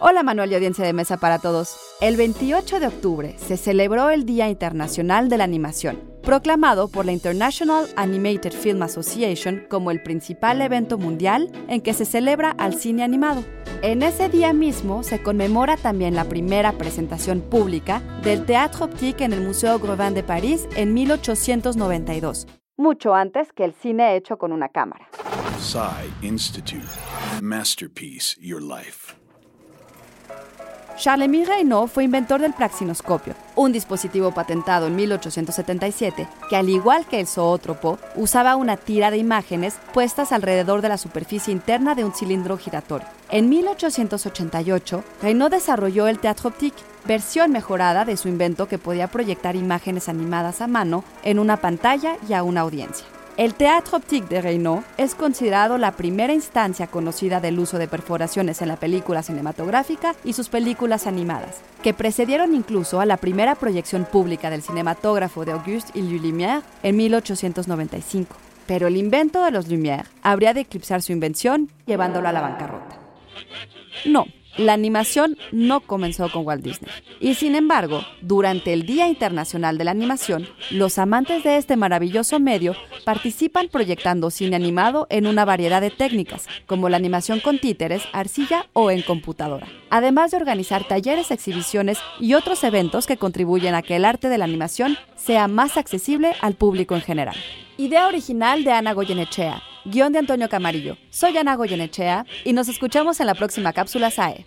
Hola Manuel y audiencia de mesa para todos. El 28 de octubre se celebró el Día Internacional de la Animación, proclamado por la International Animated Film Association como el principal evento mundial en que se celebra al cine animado. En ese día mismo se conmemora también la primera presentación pública del Théâtre Optique en el Museo Grévin de París en 1892, mucho antes que el cine hecho con una cámara. Institute. Masterpiece. Charles-Émile Reynaud fue inventor del praxinoscopio, un dispositivo patentado en 1877 que, al igual que el zoótropo, usaba una tira de imágenes puestas alrededor de la superficie interna de un cilindro giratorio. En 1888, Reynaud desarrolló el Théâtre Optique, versión mejorada de su invento que podía proyectar imágenes animadas a mano en una pantalla y a una audiencia. El Théâtre Optique de Reynaud es considerado la primera instancia conocida del uso de perforaciones en la película cinematográfica y sus películas animadas, que precedieron incluso a la primera proyección pública del cinematógrafo de Auguste Louis Lumière en 1895. Pero el invento de los Lumière habría de eclipsar su invención, llevándolo a la bancarrota. No, la animación no comenzó con Walt Disney. Y sin embargo, durante el Día Internacional de la Animación, los amantes de este maravilloso medio participan proyectando cine animado en una variedad de técnicas, como la animación con títeres, arcilla o en computadora. Además de organizar talleres, exhibiciones y otros eventos que contribuyen a que el arte de la animación sea más accesible al público en general. Idea original de Ana Goyenechea Guión de Antonio Camarillo. Soy Ana Goyenechea y nos escuchamos en la próxima cápsula SAE.